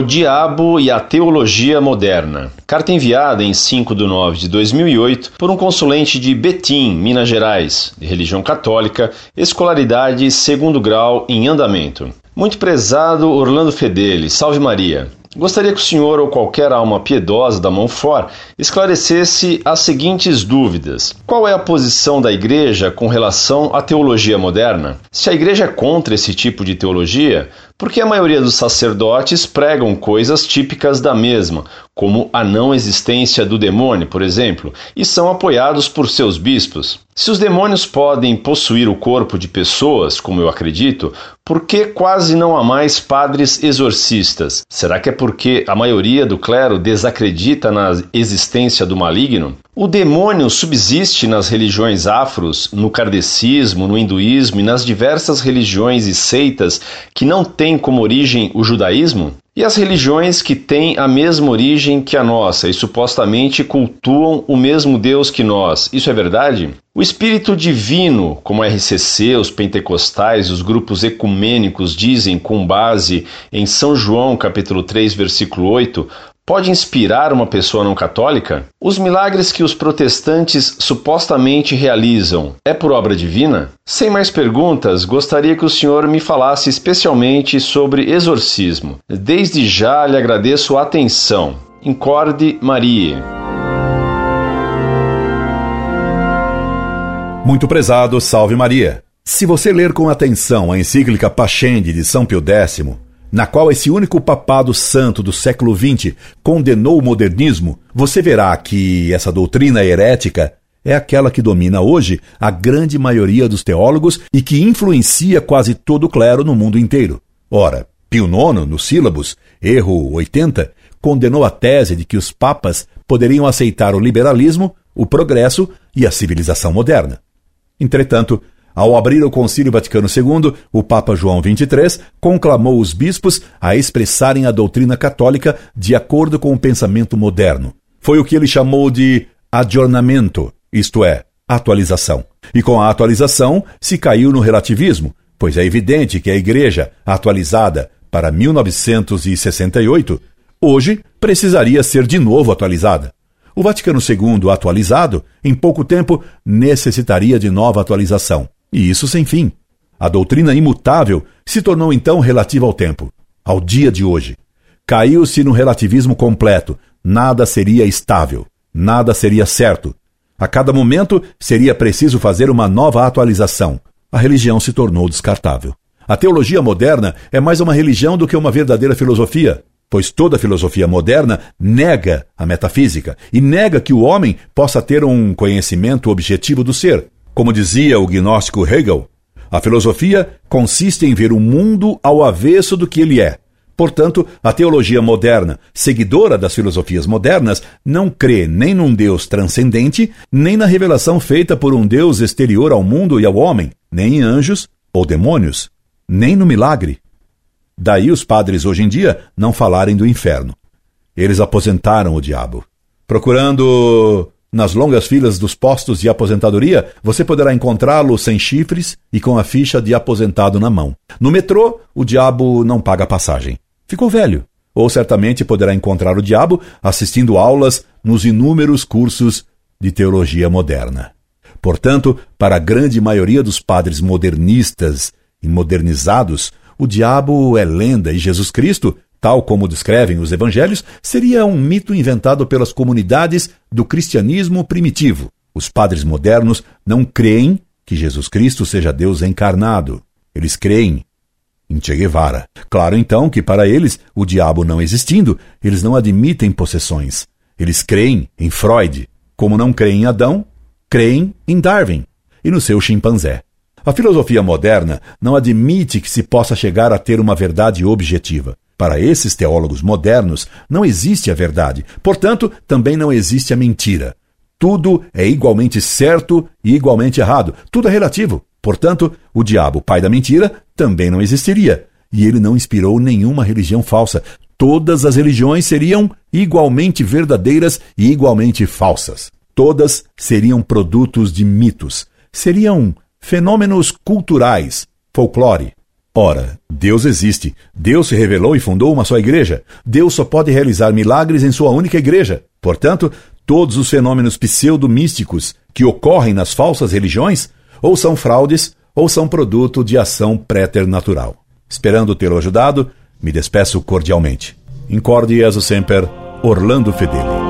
O Diabo e a Teologia Moderna. Carta enviada em 5 de 9 de 2008 por um consulente de Betim, Minas Gerais, de religião católica, escolaridade segundo grau em andamento. Muito prezado Orlando Fedeli, salve Maria. Gostaria que o senhor ou qualquer alma piedosa da Monfort esclarecesse as seguintes dúvidas. Qual é a posição da Igreja com relação à teologia moderna? Se a Igreja é contra esse tipo de teologia, por que a maioria dos sacerdotes pregam coisas típicas da mesma, como a não existência do demônio, por exemplo, e são apoiados por seus bispos? Se os demônios podem possuir o corpo de pessoas, como eu acredito, por que quase não há mais padres exorcistas? Será que é porque a maioria do clero desacredita na existência do maligno? O demônio subsiste nas religiões afros, no kardecismo, no hinduísmo e nas diversas religiões e seitas que não têm como origem o judaísmo? E as religiões que têm a mesma origem que a nossa e supostamente cultuam o mesmo Deus que nós, isso é verdade? O Espírito Divino, como a RCC, os pentecostais os grupos ecumênicos dizem com base em São João capítulo 3, versículo 8, pode inspirar uma pessoa não católica? Os milagres que os protestantes supostamente realizam é por obra divina? Sem mais perguntas, gostaria que o senhor me falasse especialmente sobre exorcismo. Desde já lhe agradeço a atenção. Incorde Maria. Muito prezado, salve Maria. Se você ler com atenção a encíclica Pascendi de São Pio X, na qual esse único papado santo do século XX condenou o modernismo, você verá que essa doutrina herética é aquela que domina hoje a grande maioria dos teólogos e que influencia quase todo o clero no mundo inteiro. Ora, Pio IX, no Sílabus, erro 80, condenou a tese de que os papas poderiam aceitar o liberalismo, o progresso e a civilização moderna. Entretanto, ao abrir o Concílio Vaticano II, o Papa João XXIII conclamou os bispos a expressarem a doutrina católica de acordo com o pensamento moderno. Foi o que ele chamou de adornamento, isto é, atualização. E com a atualização se caiu no relativismo, pois é evidente que a Igreja, atualizada para 1968, hoje precisaria ser de novo atualizada. O Vaticano II, atualizado, em pouco tempo necessitaria de nova atualização. E isso sem fim. A doutrina imutável se tornou então relativa ao tempo, ao dia de hoje. Caiu-se no relativismo completo. Nada seria estável, nada seria certo. A cada momento seria preciso fazer uma nova atualização. A religião se tornou descartável. A teologia moderna é mais uma religião do que uma verdadeira filosofia, pois toda filosofia moderna nega a metafísica e nega que o homem possa ter um conhecimento objetivo do ser. Como dizia o gnóstico Hegel, a filosofia consiste em ver o mundo ao avesso do que ele é. Portanto, a teologia moderna, seguidora das filosofias modernas, não crê nem num Deus transcendente, nem na revelação feita por um Deus exterior ao mundo e ao homem, nem em anjos ou demônios, nem no milagre. Daí os padres hoje em dia não falarem do inferno. Eles aposentaram o diabo. Procurando nas longas filas dos postos de aposentadoria, você poderá encontrá-lo sem chifres e com a ficha de aposentado na mão. No metrô, o diabo não paga passagem. Ficou velho. Ou certamente poderá encontrar o diabo assistindo aulas nos inúmeros cursos de teologia moderna. Portanto, para a grande maioria dos padres modernistas e modernizados, o diabo é lenda e Jesus Cristo tal como descrevem os evangelhos, seria um mito inventado pelas comunidades do cristianismo primitivo. Os padres modernos não creem que Jesus Cristo seja Deus encarnado. Eles creem em Che Guevara. Claro então que para eles, o diabo não existindo, eles não admitem possessões. Eles creem em Freud. Como não creem em Adão, creem em Darwin e no seu chimpanzé. A filosofia moderna não admite que se possa chegar a ter uma verdade objetiva. Para esses teólogos modernos, não existe a verdade, portanto, também não existe a mentira. Tudo é igualmente certo e igualmente errado, tudo é relativo. Portanto, o diabo, pai da mentira, também não existiria. E ele não inspirou nenhuma religião falsa. Todas as religiões seriam igualmente verdadeiras e igualmente falsas. Todas seriam produtos de mitos. Seriam fenômenos culturais, folclore. Ora, Deus existe, Deus se revelou e fundou uma só igreja. Deus só pode realizar milagres em sua única igreja. Portanto, todos os fenômenos pseudo-místicos que ocorrem nas falsas religiões ou são fraudes ou são produto de ação préternatural. Esperando tê-lo ajudado, me despeço cordialmente. Incorde Jesus Semper, Orlando Fedeli.